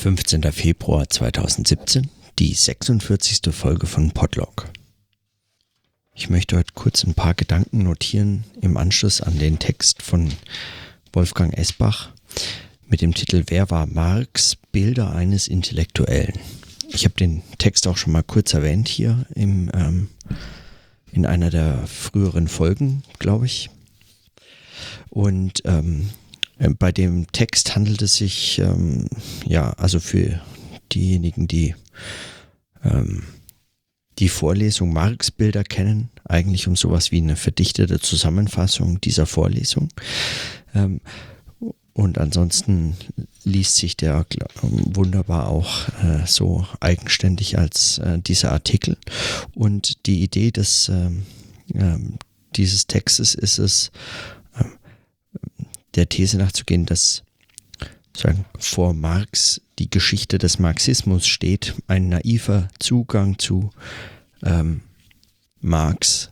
15. Februar 2017, die 46. Folge von Podlog. Ich möchte heute kurz ein paar Gedanken notieren im Anschluss an den Text von Wolfgang Esbach mit dem Titel Wer war Marx? Bilder eines Intellektuellen. Ich habe den Text auch schon mal kurz erwähnt hier im, ähm, in einer der früheren Folgen, glaube ich. Und ähm, äh, bei dem Text handelt es sich, ähm, ja, also für diejenigen, die ähm, die Vorlesung Marx-Bilder kennen, eigentlich um sowas wie eine verdichtete Zusammenfassung dieser Vorlesung. Ähm, und ansonsten liest sich der wunderbar auch äh, so eigenständig als äh, dieser Artikel. Und die Idee des, ähm, äh, dieses Textes ist es, der These nachzugehen, dass sagen, vor Marx die Geschichte des Marxismus steht, ein naiver Zugang zu ähm, Marx,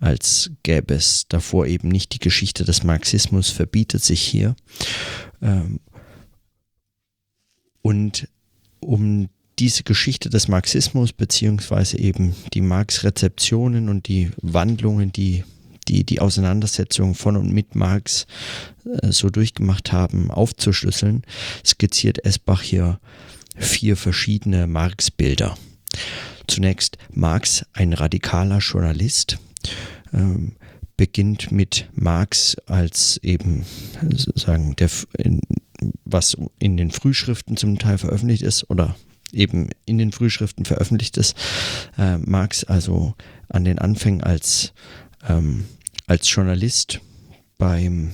als gäbe es davor eben nicht die Geschichte des Marxismus, verbietet sich hier. Ähm, und um diese Geschichte des Marxismus beziehungsweise eben die Marx-Rezeptionen und die Wandlungen, die die die Auseinandersetzung von und mit Marx äh, so durchgemacht haben, aufzuschlüsseln, skizziert Esbach hier vier verschiedene Marx-Bilder. Zunächst Marx, ein radikaler Journalist, ähm, beginnt mit Marx als eben sagen der in, was in den Frühschriften zum Teil veröffentlicht ist oder eben in den Frühschriften veröffentlicht ist. Äh, Marx also an den Anfängen als ähm, als Journalist beim,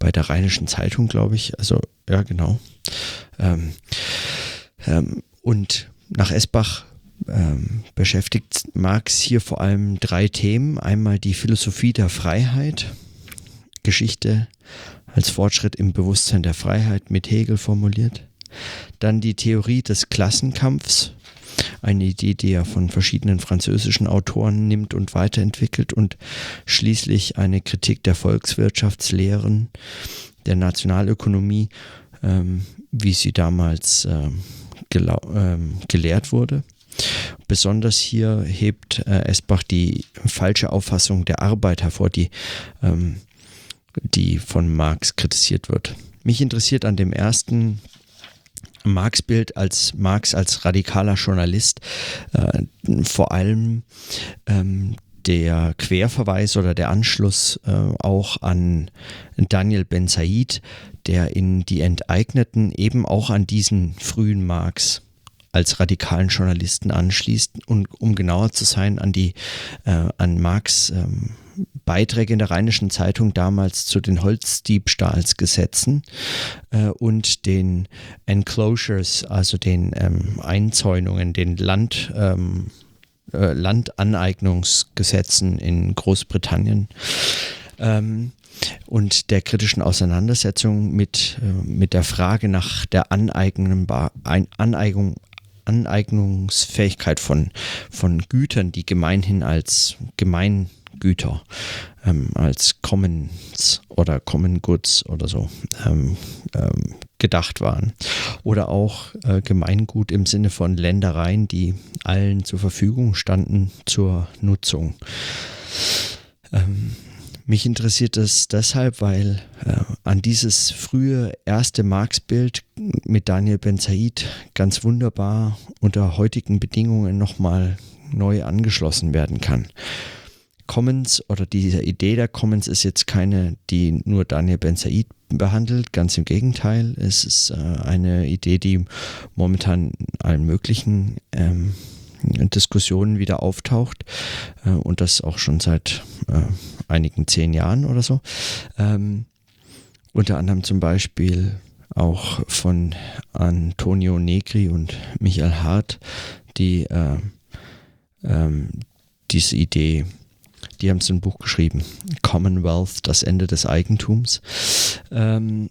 bei der Rheinischen Zeitung, glaube ich. Also, ja, genau. Ähm, ähm, und nach Esbach ähm, beschäftigt Marx hier vor allem drei Themen. Einmal die Philosophie der Freiheit, Geschichte als Fortschritt im Bewusstsein der Freiheit mit Hegel formuliert. Dann die Theorie des Klassenkampfs, eine Idee, die er von verschiedenen französischen Autoren nimmt und weiterentwickelt und schließlich eine Kritik der Volkswirtschaftslehren, der Nationalökonomie, ähm, wie sie damals ähm, ähm, gelehrt wurde. Besonders hier hebt äh, Esbach die falsche Auffassung der Arbeit hervor, die, ähm, die von Marx kritisiert wird. Mich interessiert an dem ersten Marx Bild als Marx als radikaler Journalist äh, vor allem ähm, der Querverweis oder der Anschluss äh, auch an Daniel Ben Said, der in Die Enteigneten eben auch an diesen frühen Marx als radikalen Journalisten anschließt und um genauer zu sein an die äh, an Marx ähm, Beiträge in der Rheinischen Zeitung damals zu den Holzdiebstahlsgesetzen äh, und den Enclosures, also den ähm, Einzäunungen, den Land, ähm, äh, Landaneignungsgesetzen in Großbritannien. Ähm, und der kritischen Auseinandersetzung mit, äh, mit der Frage nach der Aneignung, Aneignung, Aneignungsfähigkeit von, von Gütern, die gemeinhin als gemein Güter ähm, als Commons oder Common Goods oder so ähm, ähm, gedacht waren. Oder auch äh, Gemeingut im Sinne von Ländereien, die allen zur Verfügung standen zur Nutzung. Ähm, mich interessiert es deshalb, weil äh, an dieses frühe erste Marx-Bild mit Daniel Ben Said ganz wunderbar unter heutigen Bedingungen nochmal neu angeschlossen werden kann. Commons oder diese Idee der Commons ist jetzt keine, die nur Daniel Ben Said behandelt, ganz im Gegenteil. Es ist äh, eine Idee, die momentan in allen möglichen ähm, Diskussionen wieder auftaucht äh, und das auch schon seit äh, einigen zehn Jahren oder so. Ähm, unter anderem zum Beispiel auch von Antonio Negri und Michael Hart, die äh, ähm, diese Idee die haben so ein Buch geschrieben, Commonwealth, das Ende des Eigentums. Ähm,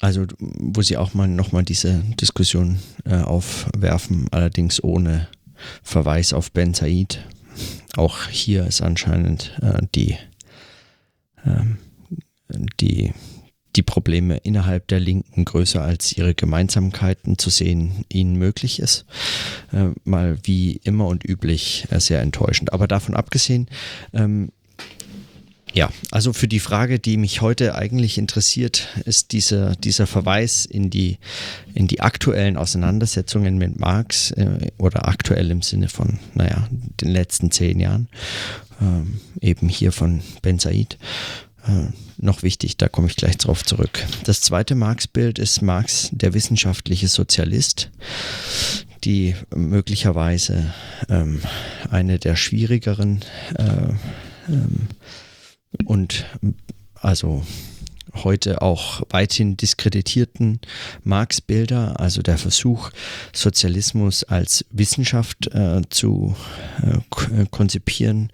also, wo sie auch mal nochmal diese Diskussion äh, aufwerfen, allerdings ohne Verweis auf Ben Said. Auch hier ist anscheinend äh, die, ähm, die die Probleme innerhalb der Linken größer als ihre Gemeinsamkeiten zu sehen ihnen möglich ist. Äh, mal wie immer und üblich äh, sehr enttäuschend. Aber davon abgesehen, ähm, ja, also für die Frage, die mich heute eigentlich interessiert, ist dieser, dieser Verweis in die, in die aktuellen Auseinandersetzungen mit Marx äh, oder aktuell im Sinne von, naja, den letzten zehn Jahren, ähm, eben hier von Ben Said. Äh, noch wichtig, da komme ich gleich drauf zurück. Das zweite Marx-Bild ist Marx, der wissenschaftliche Sozialist, die möglicherweise ähm, eine der schwierigeren äh, ähm, und also heute auch weithin diskreditierten Marx-Bilder, also der Versuch, Sozialismus als Wissenschaft äh, zu äh, konzipieren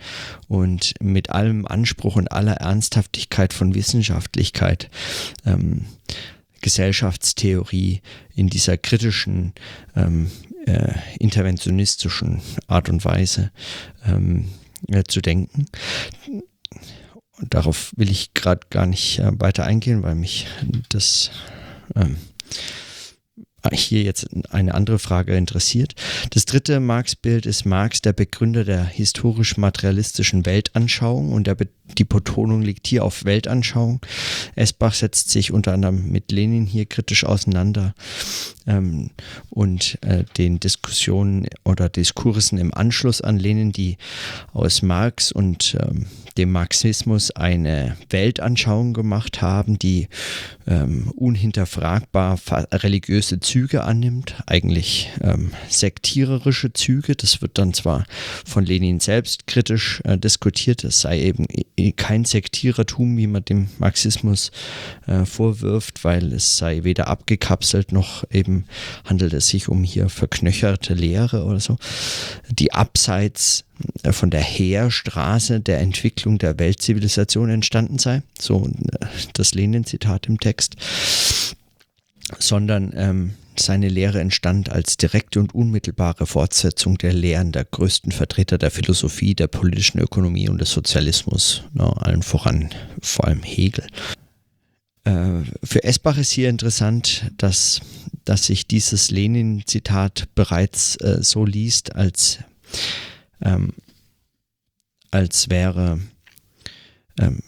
und mit allem Anspruch und aller Ernsthaftigkeit von Wissenschaftlichkeit ähm, Gesellschaftstheorie in dieser kritischen, ähm, äh, interventionistischen Art und Weise ähm, äh, zu denken. Und darauf will ich gerade gar nicht äh, weiter eingehen, weil mich das ähm, hier jetzt eine andere Frage interessiert. Das dritte Marx-Bild ist Marx, der Begründer der historisch-materialistischen Weltanschauung und die Betonung liegt hier auf Weltanschauung. Esbach setzt sich unter anderem mit Lenin hier kritisch auseinander ähm, und äh, den Diskussionen oder Diskursen im Anschluss an Lenin, die aus Marx und ähm, dem Marxismus eine Weltanschauung gemacht haben, die ähm, unhinterfragbar religiöse Züge annimmt, eigentlich ähm, sektiererische Züge. Das wird dann zwar von Lenin selbst kritisch äh, diskutiert, es sei eben kein Sektierertum, wie man dem Marxismus äh, vorwirft, weil es sei weder abgekapselt noch eben handelt es sich um hier verknöcherte Lehre oder so, die abseits von der Heerstraße der Entwicklung der Weltzivilisation entstanden sei, so äh, das Lenin-Zitat im Text, sondern ähm, seine Lehre entstand als direkte und unmittelbare Fortsetzung der Lehren der größten Vertreter der Philosophie, der politischen Ökonomie und des Sozialismus, ne, allen voran vor allem Hegel. Äh, für Esbach ist hier interessant, dass, dass sich dieses Lenin-Zitat bereits äh, so liest, als, ähm, als wäre ähm,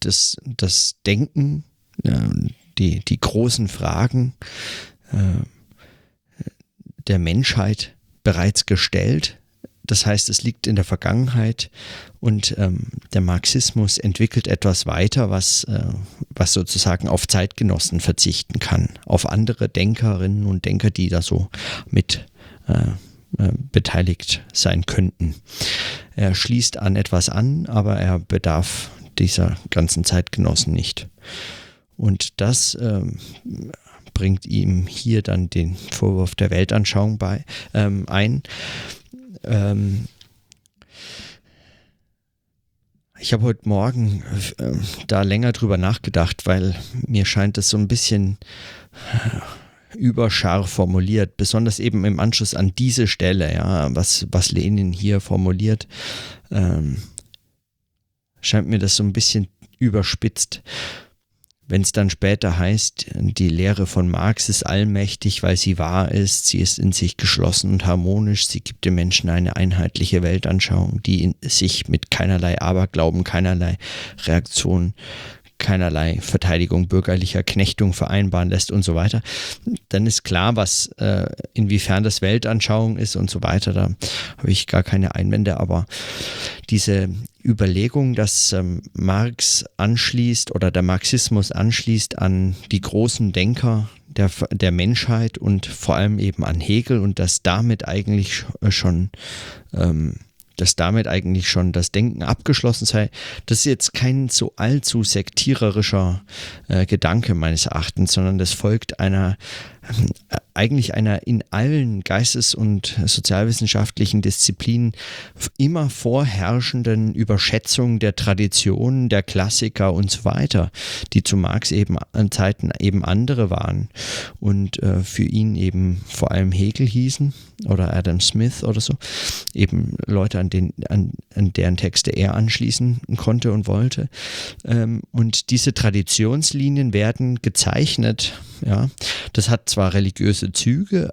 das, das Denken, äh, die, die großen Fragen äh, der Menschheit bereits gestellt. Das heißt, es liegt in der Vergangenheit und ähm, der Marxismus entwickelt etwas weiter, was, äh, was sozusagen auf Zeitgenossen verzichten kann, auf andere Denkerinnen und Denker, die da so mit äh, beteiligt sein könnten. Er schließt an etwas an, aber er bedarf dieser ganzen Zeitgenossen nicht. Und das ähm, bringt ihm hier dann den Vorwurf der Weltanschauung bei, ähm, ein ähm, ich habe heute Morgen äh, da länger drüber nachgedacht, weil mir scheint es so ein bisschen äh, überscharf formuliert, besonders eben im Anschluss an diese Stelle, ja, was, was Lenin hier formuliert, ähm, scheint mir das so ein bisschen überspitzt. Wenn es dann später heißt, die Lehre von Marx ist allmächtig, weil sie wahr ist, sie ist in sich geschlossen und harmonisch, sie gibt dem Menschen eine einheitliche Weltanschauung, die sich mit keinerlei Aberglauben, keinerlei Reaktion keinerlei Verteidigung bürgerlicher Knechtung vereinbaren lässt und so weiter, dann ist klar, was äh, inwiefern das Weltanschauung ist und so weiter. Da habe ich gar keine Einwände, aber diese Überlegung, dass ähm, Marx anschließt oder der Marxismus anschließt an die großen Denker der, der Menschheit und vor allem eben an Hegel und dass damit eigentlich schon ähm, dass damit eigentlich schon das Denken abgeschlossen sei. Das ist jetzt kein so allzu sektiererischer äh, Gedanke meines Erachtens, sondern das folgt einer, eigentlich einer in allen geistes- und sozialwissenschaftlichen Disziplinen immer vorherrschenden Überschätzung der Traditionen, der Klassiker und so weiter, die zu Marx eben an Zeiten eben andere waren und äh, für ihn eben vor allem Hegel hießen oder Adam Smith oder so, eben Leute, an, den, an, an deren Texte er anschließen konnte und wollte. Ähm, und diese Traditionslinien werden gezeichnet, ja. Das hat zwar religiöse Züge,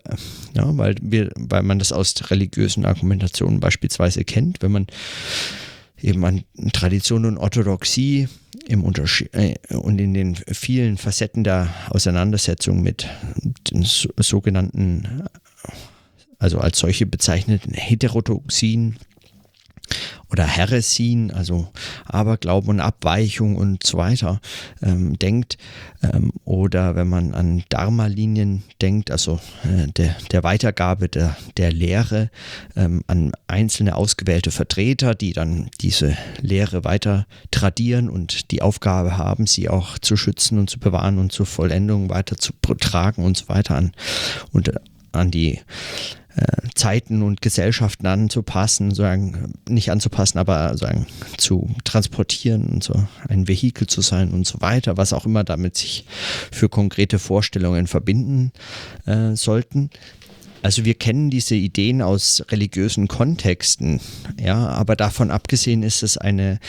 ja, weil, wir, weil man das aus religiösen Argumentationen beispielsweise kennt, wenn man eben an Tradition und Orthodoxie im äh, und in den vielen Facetten der Auseinandersetzung mit den sogenannten also als solche bezeichneten Heterodoxien oder Heresien, also Aberglauben und Abweichung und so weiter, ähm, denkt, ähm, oder wenn man an Dharma-Linien denkt, also äh, der, der Weitergabe der, der Lehre ähm, an einzelne ausgewählte Vertreter, die dann diese Lehre weiter tradieren und die Aufgabe haben, sie auch zu schützen und zu bewahren und zur Vollendung weiter zu tragen und so weiter an, und, äh, an die äh, Zeiten und Gesellschaften anzupassen, sagen, nicht anzupassen, aber sagen, zu transportieren und so ein Vehikel zu sein und so weiter, was auch immer damit sich für konkrete Vorstellungen verbinden äh, sollten. Also wir kennen diese Ideen aus religiösen Kontexten, ja, aber davon abgesehen ist es eine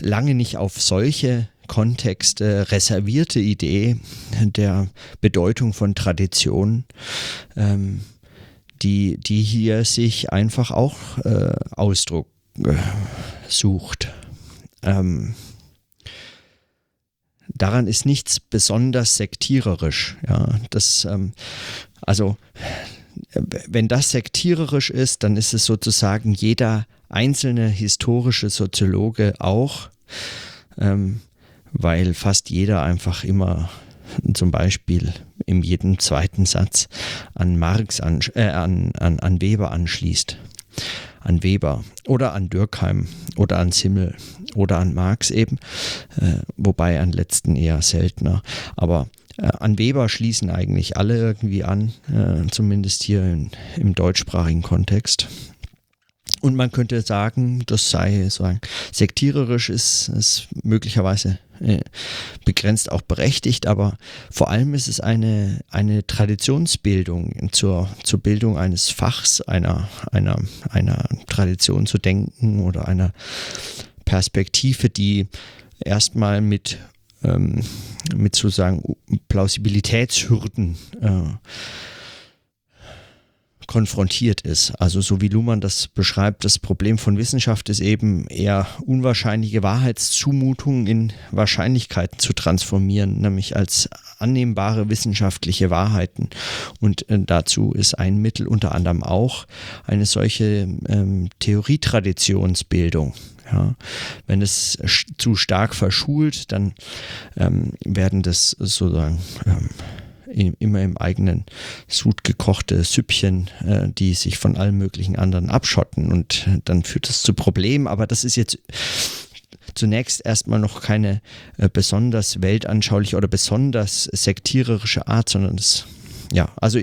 lange nicht auf solche Kontexte reservierte Idee der Bedeutung von Tradition. Ähm, die, die hier sich einfach auch äh, Ausdruck äh, sucht. Ähm, daran ist nichts besonders sektiererisch. Ja, das, ähm, also, wenn das sektiererisch ist, dann ist es sozusagen jeder einzelne historische Soziologe auch, ähm, weil fast jeder einfach immer zum Beispiel in jedem zweiten Satz an Marx, an, äh, an, an, an Weber anschließt. An Weber oder an Dürkheim oder an Simmel oder an Marx eben, äh, wobei an letzten eher seltener. Aber äh, an Weber schließen eigentlich alle irgendwie an, äh, zumindest hier in, im deutschsprachigen Kontext. Und man könnte sagen, das sei so sektiererisch ist, ist möglicherweise äh, begrenzt auch berechtigt, aber vor allem ist es eine, eine Traditionsbildung zur, zur Bildung eines Fachs, einer, einer, einer Tradition zu denken oder einer Perspektive, die erstmal mit, ähm, mit sozusagen Plausibilitätshürden äh, konfrontiert ist. Also so wie Luhmann das beschreibt, das Problem von Wissenschaft ist eben eher unwahrscheinliche Wahrheitszumutungen in Wahrscheinlichkeiten zu transformieren, nämlich als annehmbare wissenschaftliche Wahrheiten. Und äh, dazu ist ein Mittel unter anderem auch eine solche ähm, Theorietraditionsbildung. Ja, wenn es zu stark verschult, dann ähm, werden das sozusagen ähm, immer im eigenen Sud gekochte Süppchen, äh, die sich von allen möglichen anderen abschotten und äh, dann führt das zu Problemen. Aber das ist jetzt zunächst erstmal noch keine äh, besonders weltanschauliche oder besonders sektiererische Art, sondern das ja, also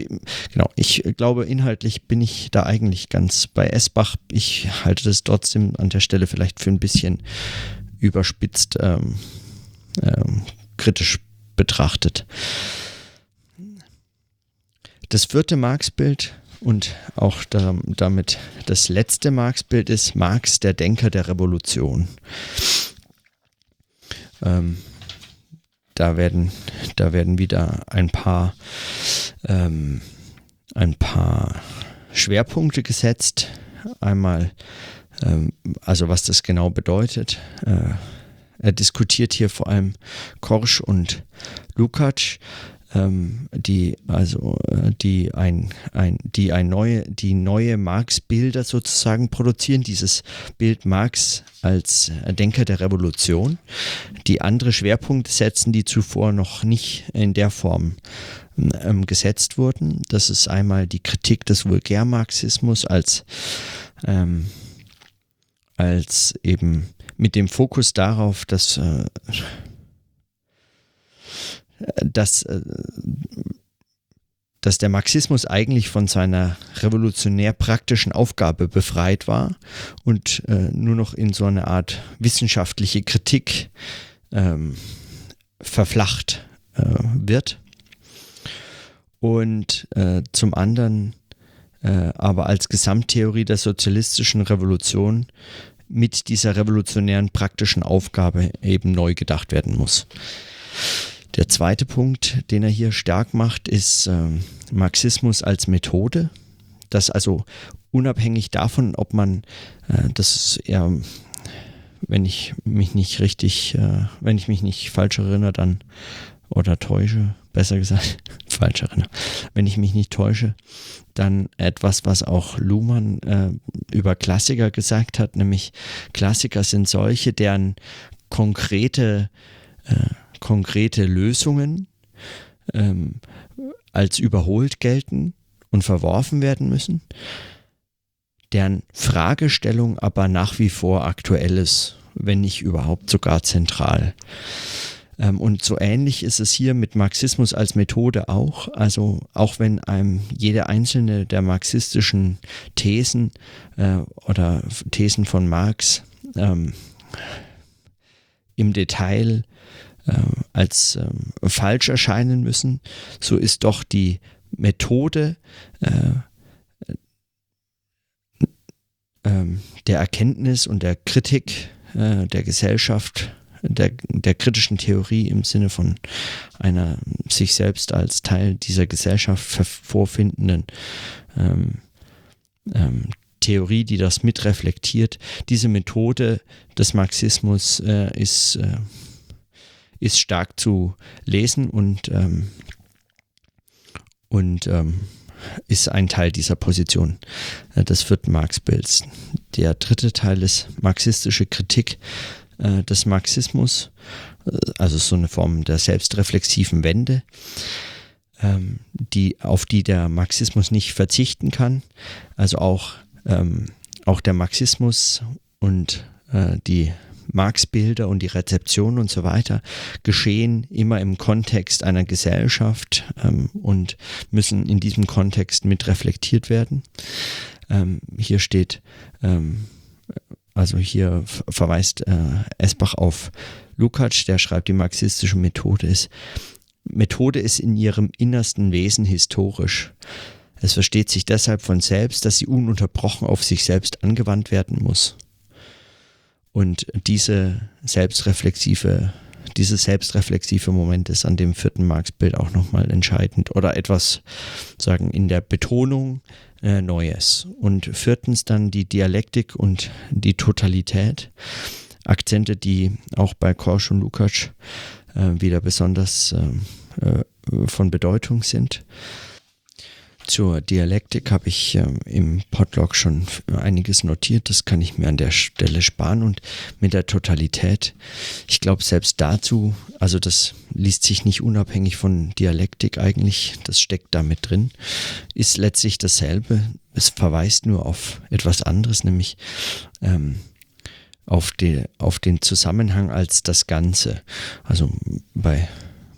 genau, ich glaube, inhaltlich bin ich da eigentlich ganz bei Esbach. Ich halte das trotzdem an der Stelle vielleicht für ein bisschen überspitzt ähm, ähm, kritisch betrachtet. Das vierte Marx-Bild und auch da, damit das letzte Marx-Bild ist Marx, der Denker der Revolution. Ähm, da werden, da werden wieder ein paar, ähm, ein paar Schwerpunkte gesetzt. Einmal, ähm, also was das genau bedeutet. Äh, er diskutiert hier vor allem Korsch und Lukács ähm, die also äh, die ein, ein die ein neue die neue Marx-Bilder sozusagen produzieren. Dieses Bild Marx als Denker der Revolution. Die andere Schwerpunkte setzen die zuvor noch nicht in der Form ähm, gesetzt wurden. Das ist einmal die Kritik des Vulgärmarxismus als ähm, als eben mit dem Fokus darauf, dass äh, dass, äh, dass der Marxismus eigentlich von seiner revolutionär praktischen Aufgabe befreit war und äh, nur noch in so eine Art wissenschaftliche Kritik ähm, verflacht äh, wird. Und äh, zum anderen äh, aber als Gesamttheorie der sozialistischen Revolution mit dieser revolutionären praktischen Aufgabe eben neu gedacht werden muss. Der zweite Punkt, den er hier stark macht, ist äh, Marxismus als Methode. Das also unabhängig davon, ob man, äh, das ist eher, wenn ich mich nicht richtig, äh, wenn ich mich nicht falsch erinnere, dann oder täusche, besser gesagt, falsch erinnere, wenn ich mich nicht täusche, dann etwas, was auch Luhmann äh, über Klassiker gesagt hat, nämlich Klassiker sind solche, deren konkrete äh, konkrete Lösungen ähm, als überholt gelten und verworfen werden müssen, deren Fragestellung aber nach wie vor aktuell ist, wenn nicht überhaupt sogar zentral. Ähm, und so ähnlich ist es hier mit Marxismus als Methode auch. Also auch wenn einem jede einzelne der marxistischen Thesen äh, oder Thesen von Marx ähm, im Detail als ähm, falsch erscheinen müssen, so ist doch die Methode äh, äh, der Erkenntnis und der Kritik äh, der Gesellschaft, der, der kritischen Theorie im Sinne von einer sich selbst als Teil dieser Gesellschaft vorfindenden ähm, ähm, Theorie, die das mitreflektiert. Diese Methode des Marxismus äh, ist äh, ist stark zu lesen und, ähm, und ähm, ist ein Teil dieser Position äh, des vierten Marx-Bilds. Der dritte Teil ist marxistische Kritik äh, des Marxismus, äh, also so eine Form der selbstreflexiven Wende, ähm, die, auf die der Marxismus nicht verzichten kann. Also auch, ähm, auch der Marxismus und äh, die Marx-Bilder und die Rezeption und so weiter geschehen immer im Kontext einer Gesellschaft ähm, und müssen in diesem Kontext mit reflektiert werden. Ähm, hier steht, ähm, also hier verweist äh, Esbach auf Lukács, der schreibt, die marxistische Methode ist, Methode ist in ihrem innersten Wesen historisch. Es versteht sich deshalb von selbst, dass sie ununterbrochen auf sich selbst angewandt werden muss. Und diese selbstreflexive, dieses selbstreflexive Moment ist an dem vierten Marx-Bild auch nochmal entscheidend oder etwas, sagen, in der Betonung äh, Neues. Und viertens dann die Dialektik und die Totalität. Akzente, die auch bei Korsch und Lukács äh, wieder besonders äh, äh von Bedeutung sind. Zur Dialektik habe ich äh, im Podlog schon einiges notiert. Das kann ich mir an der Stelle sparen. Und mit der Totalität, ich glaube selbst dazu, also das liest sich nicht unabhängig von Dialektik eigentlich, das steckt da mit drin, ist letztlich dasselbe. Es verweist nur auf etwas anderes, nämlich ähm, auf, die, auf den Zusammenhang als das Ganze. Also bei,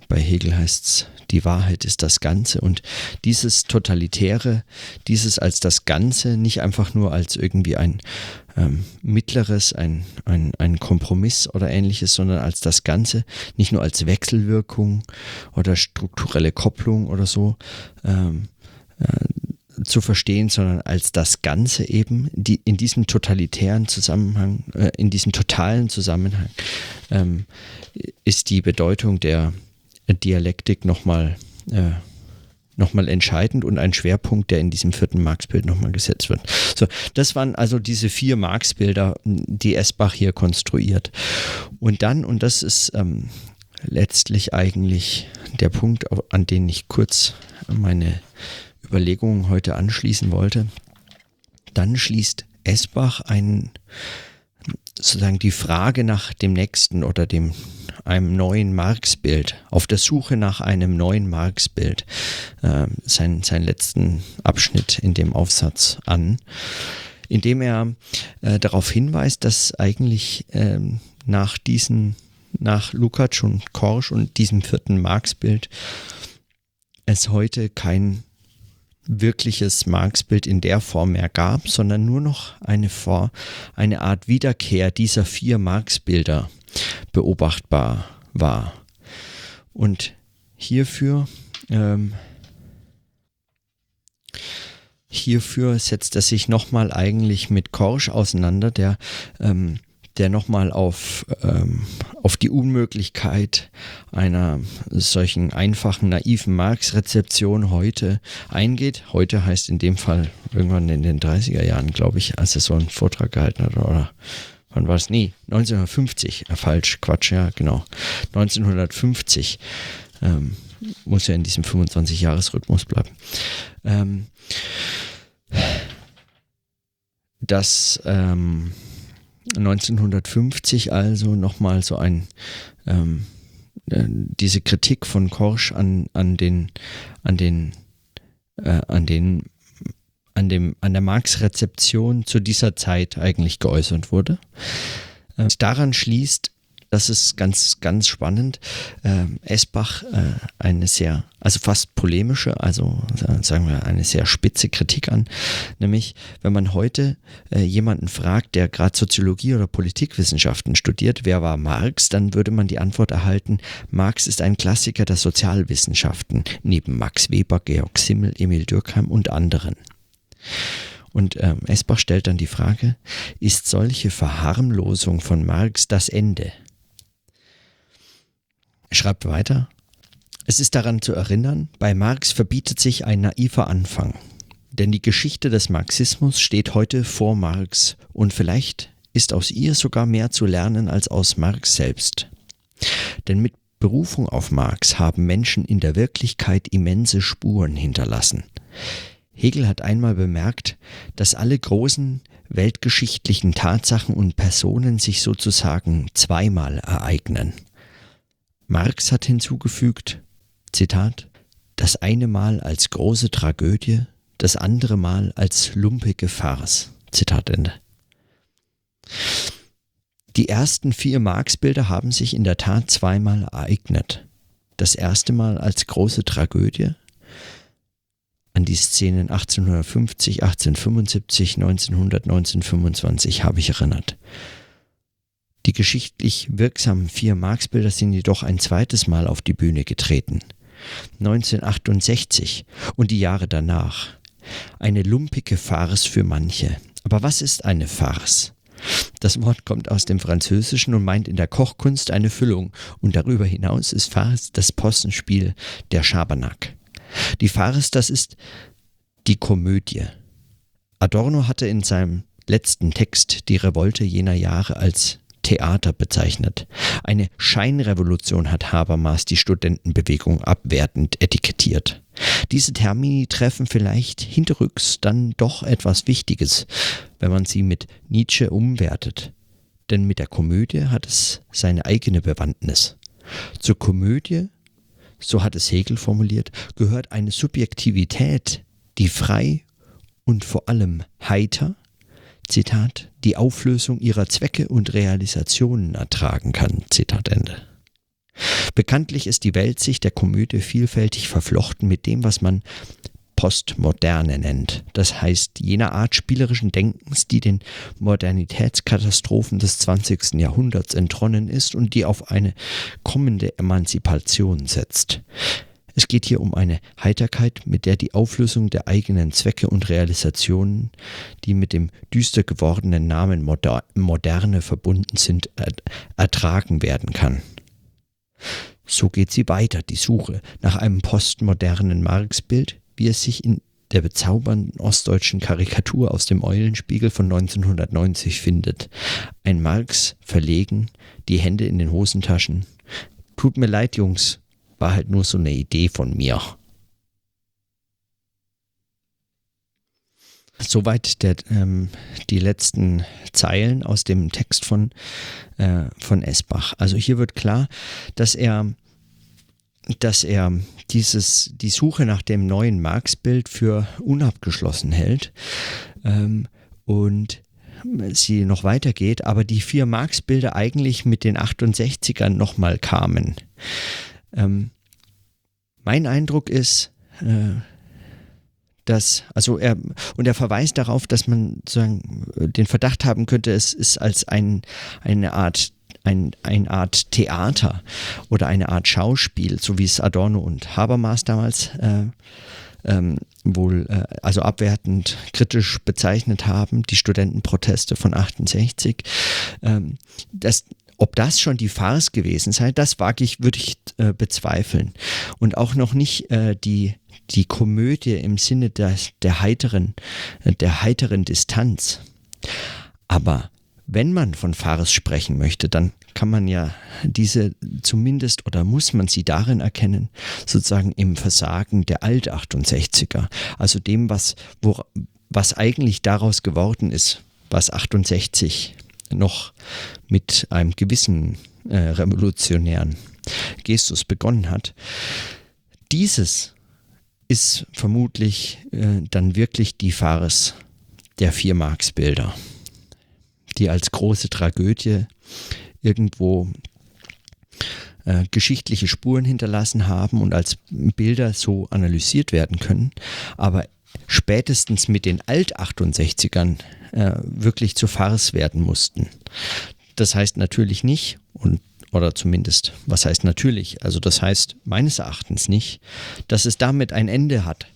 bei Hegel heißt es die Wahrheit ist das Ganze. Und dieses Totalitäre, dieses als das Ganze, nicht einfach nur als irgendwie ein ähm, mittleres, ein, ein, ein Kompromiss oder ähnliches, sondern als das Ganze, nicht nur als Wechselwirkung oder strukturelle Kopplung oder so. Ähm, äh, zu verstehen, sondern als das Ganze eben, die in diesem totalitären Zusammenhang, äh, in diesem totalen Zusammenhang ähm, ist die Bedeutung der, Dialektik nochmal äh, noch entscheidend und ein Schwerpunkt, der in diesem vierten Marx-Bild nochmal gesetzt wird. So, das waren also diese vier Marx-Bilder, die Esbach hier konstruiert. Und dann, und das ist ähm, letztlich eigentlich der Punkt, an den ich kurz meine Überlegungen heute anschließen wollte, dann schließt Esbach einen sozusagen die Frage nach dem nächsten oder dem einem neuen Marx-Bild, auf der Suche nach einem neuen Marx-Bild, äh, sein, seinen letzten Abschnitt in dem Aufsatz an, indem er äh, darauf hinweist, dass eigentlich äh, nach diesen, nach Lukács und Korsch und diesem vierten Marx-Bild es heute kein wirkliches Marx-Bild in der Form mehr gab, sondern nur noch eine, Vor eine Art Wiederkehr dieser vier Marx-Bilder beobachtbar war. Und hierfür ähm, hierfür setzt er sich nochmal eigentlich mit Korsch auseinander, der, ähm, der nochmal auf, ähm, auf die Unmöglichkeit einer solchen einfachen, naiven Marx-Rezeption heute eingeht. Heute heißt in dem Fall irgendwann in den 30er Jahren, glaube ich, als er so einen Vortrag gehalten hat, oder wann war es? Nee, 1950, äh, falsch, Quatsch, ja, genau. 1950 ähm, muss ja in diesem 25-Jahres-Rhythmus bleiben. Ähm, dass ähm, 1950 also nochmal so ein ähm, äh, diese Kritik von Korsch an, an den an den äh, an den an dem an der Marx-Rezeption zu dieser Zeit eigentlich geäußert wurde. Äh, daran schließt das ist ganz, ganz spannend. Ähm, Esbach äh, eine sehr, also fast polemische, also äh, sagen wir eine sehr spitze Kritik an. Nämlich, wenn man heute äh, jemanden fragt, der gerade Soziologie oder Politikwissenschaften studiert, wer war Marx, dann würde man die Antwort erhalten, Marx ist ein Klassiker der Sozialwissenschaften, neben Max Weber, Georg Simmel, Emil Dürkheim und anderen. Und ähm, Esbach stellt dann die Frage, ist solche Verharmlosung von Marx das Ende? Er schreibt weiter, es ist daran zu erinnern, bei Marx verbietet sich ein naiver Anfang. Denn die Geschichte des Marxismus steht heute vor Marx und vielleicht ist aus ihr sogar mehr zu lernen als aus Marx selbst. Denn mit Berufung auf Marx haben Menschen in der Wirklichkeit immense Spuren hinterlassen. Hegel hat einmal bemerkt, dass alle großen weltgeschichtlichen Tatsachen und Personen sich sozusagen zweimal ereignen. Marx hat hinzugefügt, Zitat, das eine Mal als große Tragödie, das andere Mal als lumpige Farce. Zitat Ende. Die ersten vier Marx-Bilder haben sich in der Tat zweimal ereignet. Das erste Mal als große Tragödie, an die Szenen 1850, 1875, 1900, 1925 habe ich erinnert. Die geschichtlich wirksamen vier Marx-Bilder sind jedoch ein zweites Mal auf die Bühne getreten. 1968 und die Jahre danach. Eine lumpige Farce für manche. Aber was ist eine Farce? Das Wort kommt aus dem Französischen und meint in der Kochkunst eine Füllung und darüber hinaus ist Farce das Possenspiel der Schabernack. Die Farce, das ist die Komödie. Adorno hatte in seinem letzten Text die Revolte jener Jahre als Theater bezeichnet. Eine Scheinrevolution hat Habermas die Studentenbewegung abwertend etikettiert. Diese Termini treffen vielleicht hinterrücks dann doch etwas Wichtiges, wenn man sie mit Nietzsche umwertet. Denn mit der Komödie hat es seine eigene Bewandtnis. Zur Komödie, so hat es Hegel formuliert, gehört eine Subjektivität, die frei und vor allem heiter, Zitat, die Auflösung ihrer Zwecke und Realisationen ertragen kann. Zitat Ende. Bekanntlich ist die Weltsicht der Komödie vielfältig verflochten mit dem, was man Postmoderne nennt. Das heißt, jener Art spielerischen Denkens, die den Modernitätskatastrophen des 20. Jahrhunderts entronnen ist und die auf eine kommende Emanzipation setzt. Es geht hier um eine Heiterkeit, mit der die Auflösung der eigenen Zwecke und Realisationen, die mit dem düster gewordenen Namen Moderne verbunden sind, ertragen werden kann. So geht sie weiter, die Suche nach einem postmodernen Marx-Bild, wie es sich in der bezaubernden ostdeutschen Karikatur aus dem Eulenspiegel von 1990 findet. Ein Marx verlegen, die Hände in den Hosentaschen. Tut mir leid, Jungs, war halt nur so eine Idee von mir. Soweit der, ähm, die letzten Zeilen aus dem Text von, äh, von Esbach. Also hier wird klar, dass er, dass er dieses, die Suche nach dem neuen Marx-Bild für unabgeschlossen hält ähm, und sie noch weitergeht, aber die vier Marx-Bilder eigentlich mit den 68ern nochmal kamen. Ähm, mein Eindruck ist, äh, dass, also er, und er verweist darauf, dass man sozusagen den Verdacht haben könnte, es ist als ein, eine Art ein, eine Art Theater oder eine Art Schauspiel, so wie es Adorno und Habermas damals äh, ähm, wohl äh, also abwertend kritisch bezeichnet haben, die Studentenproteste von 68. Ähm, das, ob das schon die Farce gewesen sei, das wage ich, würde ich äh, bezweifeln. Und auch noch nicht äh, die, die Komödie im Sinne der, der heiteren, äh, der heiteren Distanz. Aber wenn man von Farce sprechen möchte, dann kann man ja diese zumindest oder muss man sie darin erkennen, sozusagen im Versagen der Alt-68er, also dem, was, wo, was eigentlich daraus geworden ist, was 68 noch mit einem gewissen äh, revolutionären Gestus begonnen hat. Dieses ist vermutlich äh, dann wirklich die Farce der Vier-Marks-Bilder die als große Tragödie irgendwo äh, geschichtliche Spuren hinterlassen haben und als Bilder so analysiert werden können, aber spätestens mit den Alt-68ern äh, wirklich zu Farce werden mussten. Das heißt natürlich nicht, und oder zumindest, was heißt natürlich? Also das heißt meines Erachtens nicht, dass es damit ein Ende hat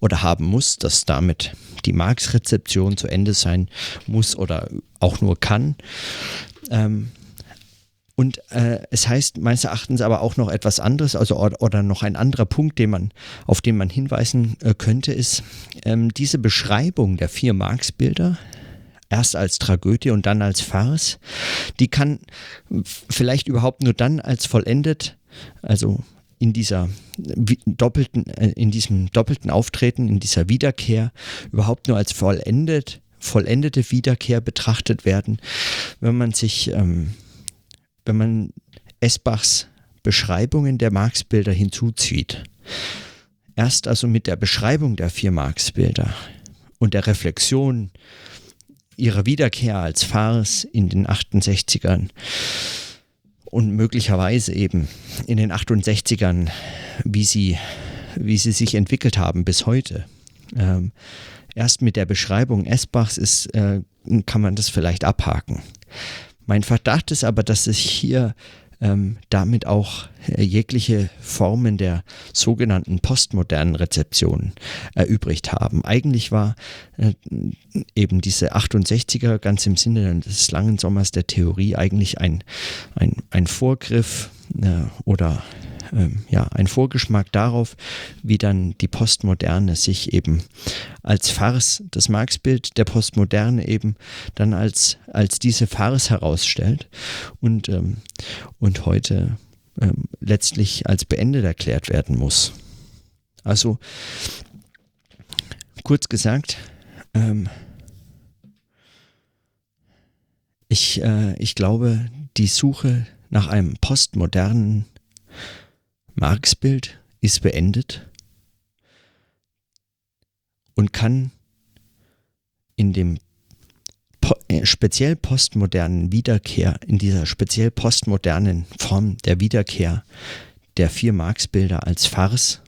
oder haben muss, dass damit die Marx-Rezeption zu Ende sein muss oder auch nur kann. Ähm, und äh, es heißt meines Erachtens aber auch noch etwas anderes, also oder, noch ein anderer Punkt, den man, auf den man hinweisen äh, könnte, ist ähm, diese Beschreibung der vier Marx-Bilder, erst als Tragödie und dann als Farce, die kann vielleicht überhaupt nur dann als vollendet, also in dieser doppelten, äh, in diesem doppelten Auftreten, in dieser Wiederkehr überhaupt nur als vollendet, vollendete Wiederkehr betrachtet werden, wenn man sich, ähm, wenn man Esbachs Beschreibungen der Marx-Bilder hinzuzieht. Erst also mit der Beschreibung der vier Marx-Bilder und der Reflexion ihrer Wiederkehr als Farce in den 68ern und möglicherweise eben in den 68ern, wie sie, wie sie sich entwickelt haben bis heute. Ähm, erst mit der Beschreibung Esbachs ist, äh, kann man das vielleicht abhaken. Mein Verdacht ist aber, dass sich hier ähm, damit auch äh, jegliche Formen der sogenannten postmodernen Rezeption erübrigt haben. Eigentlich war äh, eben diese 68er ganz im Sinne des langen Sommers der Theorie eigentlich ein, ein, ein Vorgriff äh, oder ähm, ja, ein Vorgeschmack darauf, wie dann die Postmoderne sich eben als Farce, das Marx-Bild der Postmoderne eben dann als, als diese Farce herausstellt und, ähm, und heute ähm, letztlich als beendet erklärt werden muss. Also kurz gesagt, ähm, ich, äh, ich glaube, die Suche nach einem postmodernen Marx-Bild ist beendet und kann in dem äh, speziell postmodernen Wiederkehr, in dieser speziell postmodernen Form der Wiederkehr der vier Marx-Bilder als Farce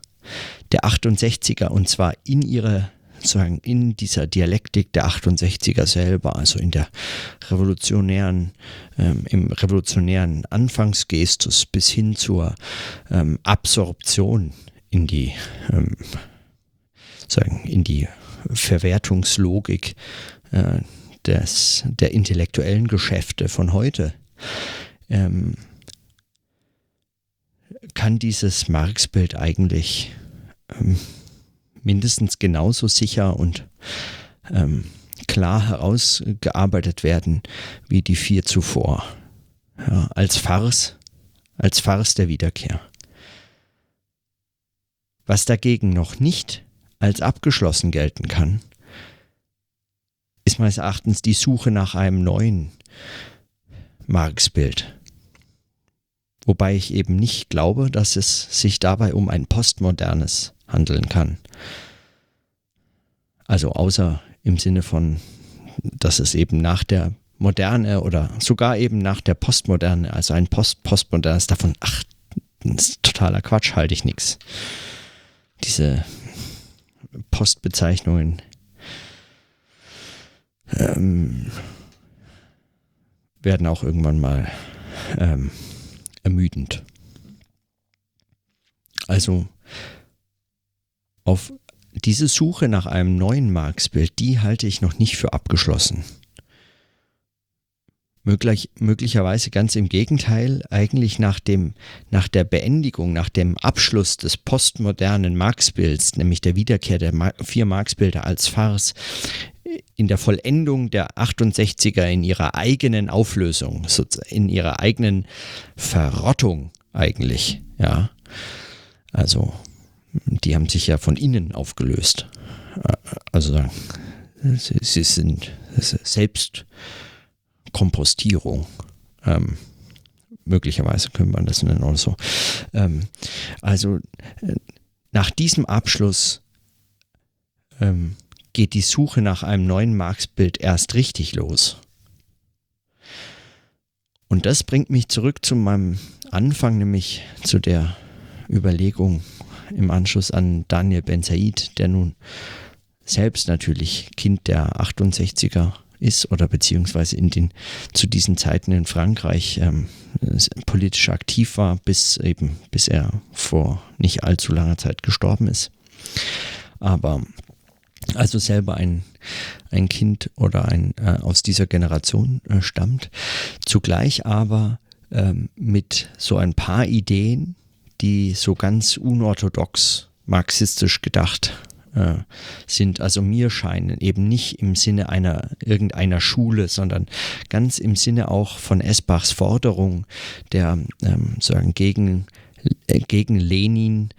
der 68er und zwar in ihrer sozusagen in dieser Dialektik der 68er selber, also in der revolutionären, ähm, im revolutionären Anfangsgestus bis hin zur ähm, Absorption in die, ähm, sagen, in die Verwertungslogik äh, des, der intellektuellen Geschäfte von heute. Ähm, kann dieses Marx-Bild eigentlich ähm, mindestens genauso sicher und ähm, klar herausgearbeitet werden wie die vier zuvor. Ja, als Farce, als Farce der Wiederkehr. Was dagegen noch nicht als abgeschlossen gelten kann, ist meines Erachtens die Suche nach einem neuen Marx-Bild. Wobei ich eben nicht glaube, dass es sich dabei um ein postmodernes handeln kann. Also außer im Sinne von, dass es eben nach der Moderne oder sogar eben nach der Postmoderne, also ein Post Postmodernes davon, ach, das ist totaler Quatsch, halte ich nichts. Diese Postbezeichnungen ähm, werden auch irgendwann mal ähm, ermüdend. Also auf diese Suche nach einem neuen Marx-Bild, die halte ich noch nicht für abgeschlossen. Möglich, möglicherweise ganz im Gegenteil, eigentlich nach, dem, nach der Beendigung, nach dem Abschluss des postmodernen Marx-Bilds, nämlich der Wiederkehr der vier Marx-Bilder als Farce, in der Vollendung der 68er in ihrer eigenen Auflösung, in ihrer eigenen Verrottung eigentlich, ja. Also, die haben sich ja von innen aufgelöst. Also, sie, sind Selbstkompostierung. Ähm, möglicherweise könnte man das nennen oder so. Ähm, also, äh, nach diesem Abschluss ähm, geht die Suche nach einem neuen Marx-Bild erst richtig los. Und das bringt mich zurück zu meinem Anfang, nämlich zu der Überlegung im Anschluss an Daniel Ben Said, der nun selbst natürlich Kind der 68er ist oder beziehungsweise in den zu diesen Zeiten in Frankreich ähm, politisch aktiv war, bis eben bis er vor nicht allzu langer Zeit gestorben ist. Aber also selber ein, ein Kind oder ein äh, aus dieser Generation äh, stammt, zugleich aber ähm, mit so ein paar Ideen, die so ganz unorthodox marxistisch gedacht äh, sind, also mir scheinen, eben nicht im Sinne einer irgendeiner Schule, sondern ganz im Sinne auch von Esbachs Forderung der ähm, sagen gegen äh, gegen Lenin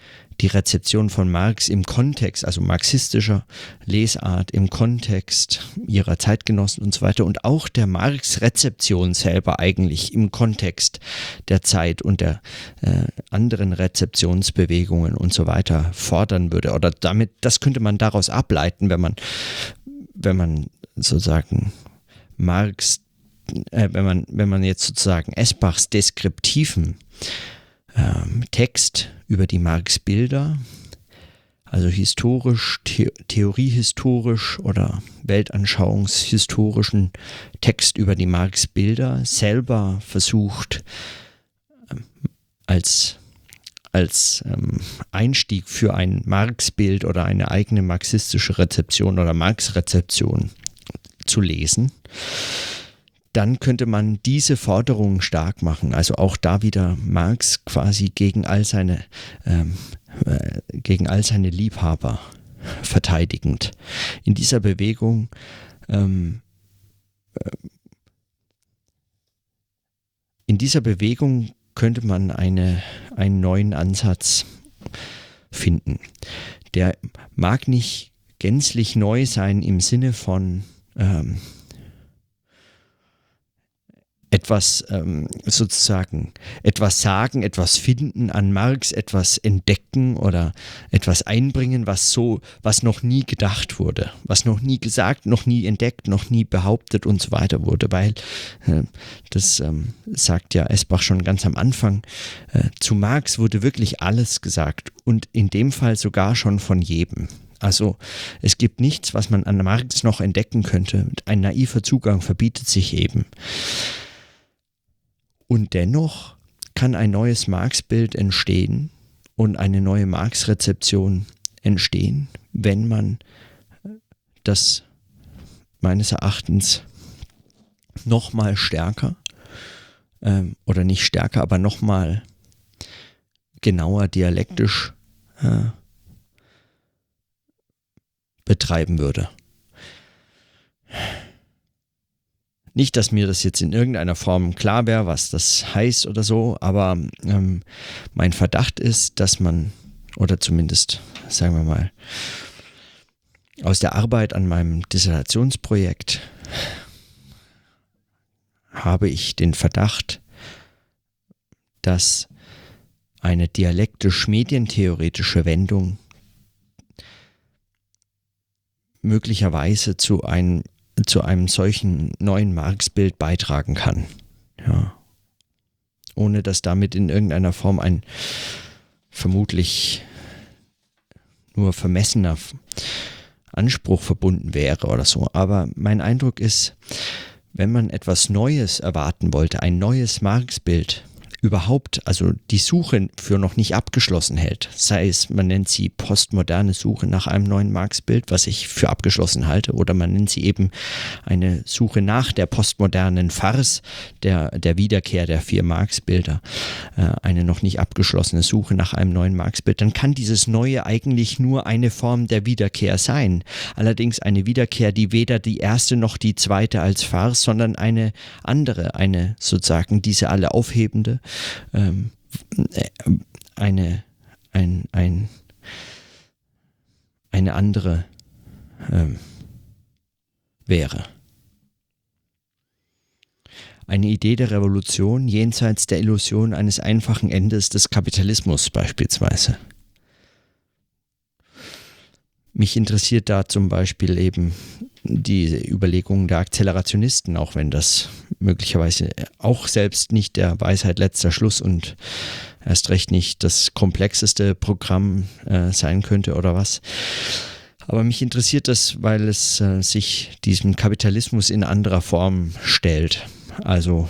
die Rezeption von Marx im Kontext, also marxistischer Lesart im Kontext ihrer Zeitgenossen und so weiter und auch der Marx-Rezeption selber eigentlich im Kontext der Zeit und der äh, anderen Rezeptionsbewegungen und so weiter fordern würde. Oder damit, das könnte man daraus ableiten, wenn man, wenn man sozusagen Marx, äh, wenn man, wenn man jetzt sozusagen Esbachs deskriptiven ähm, Text über die Marx-Bilder, also historisch, the theoriehistorisch oder weltanschauungshistorischen Text über die Marx-Bilder. Selber versucht, ähm, als, als ähm, Einstieg für ein Marx-Bild oder eine eigene marxistische Rezeption oder Marx-Rezeption zu lesen dann könnte man diese Forderungen stark machen. Also auch da wieder Marx quasi gegen all seine, ähm, äh, gegen all seine Liebhaber verteidigend. In dieser Bewegung ähm, äh, in dieser Bewegung könnte man eine, einen neuen Ansatz finden. Der mag nicht gänzlich neu sein im Sinne von ähm, etwas ähm, sozusagen, etwas sagen, etwas finden an Marx, etwas entdecken oder etwas einbringen, was so, was noch nie gedacht wurde, was noch nie gesagt, noch nie entdeckt, noch nie behauptet und so weiter wurde, weil äh, das ähm, sagt ja Esbach schon ganz am Anfang, äh, zu Marx wurde wirklich alles gesagt und in dem Fall sogar schon von jedem. Also es gibt nichts, was man an Marx noch entdecken könnte. Ein naiver Zugang verbietet sich eben. Und dennoch kann ein neues Marx-Bild entstehen und eine neue Marx-Rezeption entstehen, wenn man das meines Erachtens nochmal stärker ähm, oder nicht stärker, aber nochmal genauer dialektisch äh, betreiben würde. Nicht, dass mir das jetzt in irgendeiner Form klar wäre, was das heißt oder so, aber ähm, mein Verdacht ist, dass man, oder zumindest, sagen wir mal, aus der Arbeit an meinem Dissertationsprojekt habe ich den Verdacht, dass eine dialektisch-medientheoretische Wendung möglicherweise zu einem zu einem solchen neuen Marx-Bild beitragen kann. Ja. Ohne dass damit in irgendeiner Form ein vermutlich nur vermessener Anspruch verbunden wäre oder so. Aber mein Eindruck ist, wenn man etwas Neues erwarten wollte, ein neues Marx-Bild, überhaupt, also die Suche für noch nicht abgeschlossen hält. Sei es, man nennt sie postmoderne Suche nach einem neuen Marx-Bild, was ich für abgeschlossen halte, oder man nennt sie eben eine Suche nach der postmodernen Farce, der, der Wiederkehr der vier Marx-Bilder, äh, eine noch nicht abgeschlossene Suche nach einem neuen Marx-Bild, dann kann dieses Neue eigentlich nur eine Form der Wiederkehr sein. Allerdings eine Wiederkehr, die weder die erste noch die zweite als Farce, sondern eine andere, eine sozusagen diese alle aufhebende, ähm, äh, eine, ein, ein, eine andere ähm, wäre. Eine Idee der Revolution jenseits der Illusion eines einfachen Endes des Kapitalismus beispielsweise. Mich interessiert da zum Beispiel eben die Überlegungen der Akzelerationisten, auch wenn das möglicherweise auch selbst nicht der Weisheit letzter Schluss und erst recht nicht das komplexeste Programm äh, sein könnte oder was. Aber mich interessiert das, weil es äh, sich diesem Kapitalismus in anderer Form stellt. Also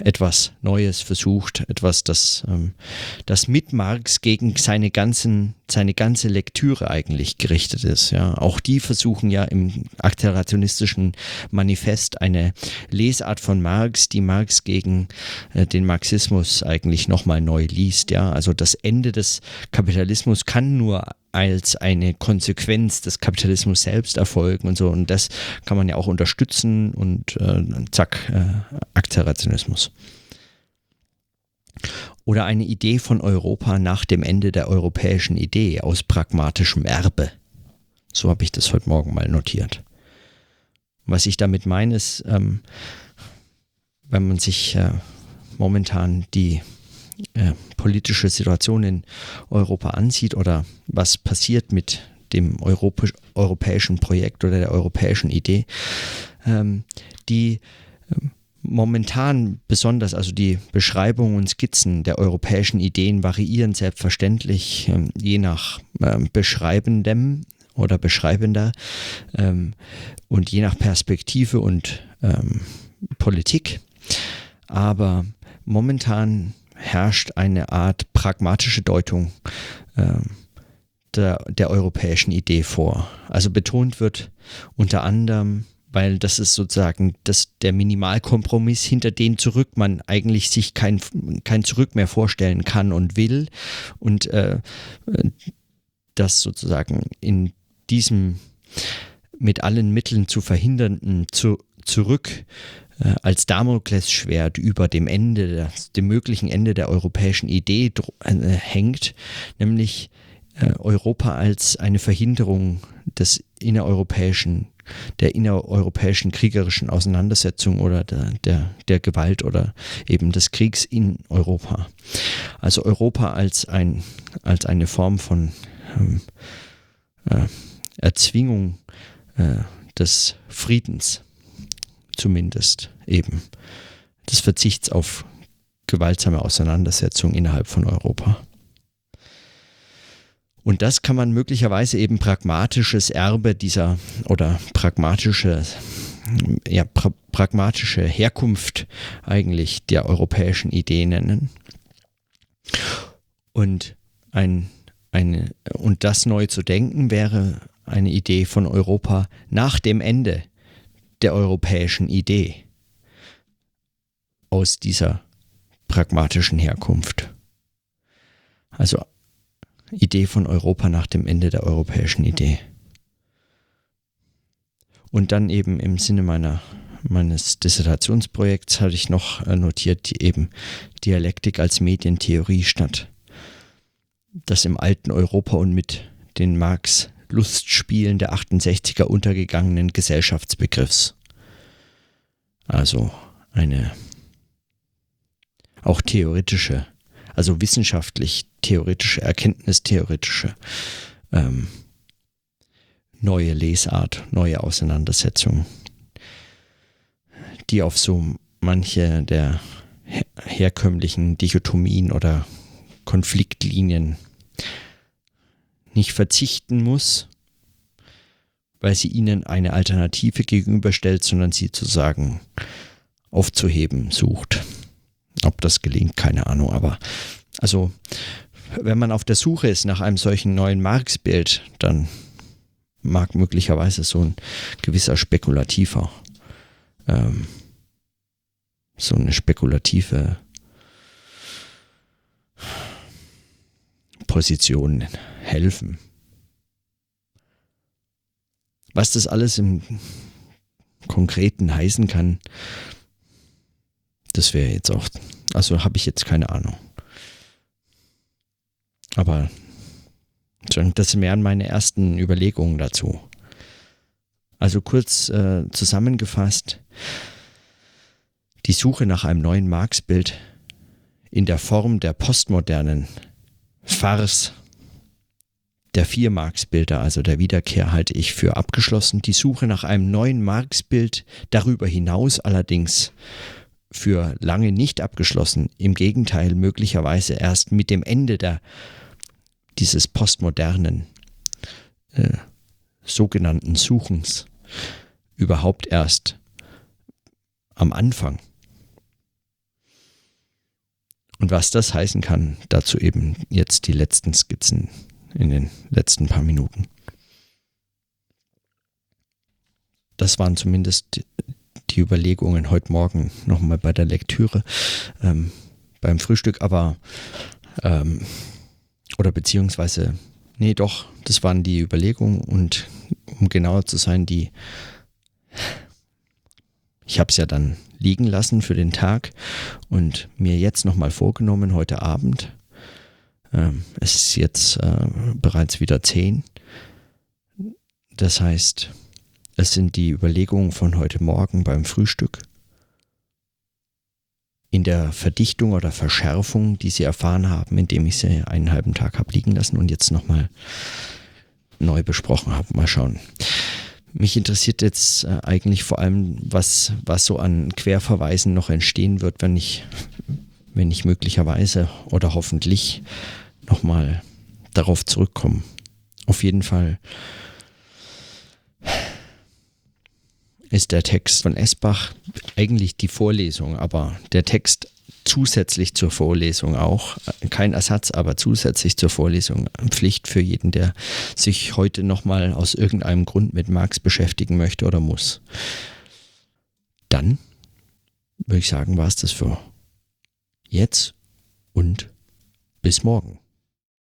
etwas Neues versucht, etwas, das, ähm, das mit Marx gegen seine, ganzen, seine ganze Lektüre eigentlich gerichtet ist. Ja. Auch die versuchen ja im akcelerationistischen Manifest eine Lesart von Marx, die Marx gegen äh, den Marxismus eigentlich nochmal neu liest. Ja. Also das Ende des Kapitalismus kann nur als eine Konsequenz des Kapitalismus selbst erfolgen und so. Und das kann man ja auch unterstützen und äh, zack, äh, Akzelerationismus. Oder eine Idee von Europa nach dem Ende der europäischen Idee aus pragmatischem Erbe. So habe ich das heute Morgen mal notiert. Was ich damit meine, ist, ähm, wenn man sich äh, momentan die äh, politische Situation in Europa ansieht oder was passiert mit dem Europä europäischen Projekt oder der europäischen Idee, ähm, die ähm, momentan besonders, also die Beschreibungen und Skizzen der europäischen Ideen variieren selbstverständlich ähm, je nach ähm, Beschreibendem oder Beschreibender ähm, und je nach Perspektive und ähm, Politik. Aber momentan herrscht eine Art pragmatische Deutung ähm, der, der europäischen Idee vor. Also betont wird unter anderem, weil das ist sozusagen das, der Minimalkompromiss, hinter den zurück man eigentlich sich kein, kein Zurück mehr vorstellen kann und will. Und äh, das sozusagen in diesem mit allen Mitteln zu verhindernden zu, Zurück äh, als Damoklesschwert über dem Ende, dem möglichen Ende der europäischen Idee äh, hängt, nämlich äh, Europa als eine Verhinderung des innereuropäischen, der innereuropäischen kriegerischen Auseinandersetzung oder der, der, der Gewalt oder eben des Kriegs in Europa. Also Europa als, ein, als eine Form von ähm, äh, Erzwingung äh, des Friedens zumindest eben des Verzichts auf gewaltsame Auseinandersetzungen innerhalb von Europa. Und das kann man möglicherweise eben pragmatisches Erbe dieser oder pragmatische, ja, pra pragmatische Herkunft eigentlich der europäischen Idee nennen. Und ein, eine, und das neu zu denken wäre eine Idee von Europa nach dem Ende der europäischen Idee aus dieser pragmatischen Herkunft. Also Idee von Europa nach dem Ende der europäischen Idee. Und dann eben im Sinne meiner, meines Dissertationsprojekts hatte ich noch äh, notiert, die eben Dialektik als Medientheorie statt das im alten Europa und mit den Marx Lustspielen der 68er untergegangenen Gesellschaftsbegriffs. Also eine auch theoretische, also wissenschaftlich theoretische, erkenntnistheoretische ähm, neue Lesart, neue Auseinandersetzung, die auf so manche der herkömmlichen Dichotomien oder Konfliktlinien nicht verzichten muss, weil sie ihnen eine Alternative gegenüberstellt, sondern sie zu sagen aufzuheben sucht. Ob das gelingt, keine Ahnung, aber also wenn man auf der Suche ist nach einem solchen neuen Marx-Bild, dann mag möglicherweise so ein gewisser spekulativer, ähm, so eine spekulative Position helfen. Was das alles im Konkreten heißen kann, das wäre jetzt auch, also habe ich jetzt keine Ahnung. Aber das wären meine ersten Überlegungen dazu. Also kurz äh, zusammengefasst, die Suche nach einem neuen Marx-Bild in der Form der postmodernen Farce der vier Marx-Bilder, also der Wiederkehr, halte ich für abgeschlossen. Die Suche nach einem neuen Marx-Bild darüber hinaus allerdings für lange nicht abgeschlossen. Im Gegenteil, möglicherweise erst mit dem Ende der dieses postmodernen äh, sogenannten Suchens überhaupt erst am Anfang. Und was das heißen kann, dazu eben jetzt die letzten Skizzen in den letzten paar Minuten. Das waren zumindest die Überlegungen heute Morgen nochmal bei der Lektüre ähm, beim Frühstück, aber ähm, oder beziehungsweise, nee, doch, das waren die Überlegungen und um genauer zu sein, die, ich habe es ja dann liegen lassen für den Tag und mir jetzt nochmal vorgenommen, heute Abend, ähm, es ist jetzt äh, bereits wieder zehn, das heißt, es sind die Überlegungen von heute Morgen beim Frühstück in der Verdichtung oder Verschärfung, die sie erfahren haben, indem ich sie einen halben Tag habe liegen lassen und jetzt nochmal neu besprochen habe. Mal schauen. Mich interessiert jetzt äh, eigentlich vor allem, was, was so an Querverweisen noch entstehen wird, wenn ich, wenn ich möglicherweise oder hoffentlich nochmal darauf zurückkomme. Auf jeden Fall ist der Text von Esbach eigentlich die Vorlesung, aber der Text zusätzlich zur Vorlesung auch, kein Ersatz, aber zusätzlich zur Vorlesung Pflicht für jeden, der sich heute nochmal aus irgendeinem Grund mit Marx beschäftigen möchte oder muss. Dann würde ich sagen, war es das für jetzt und bis morgen.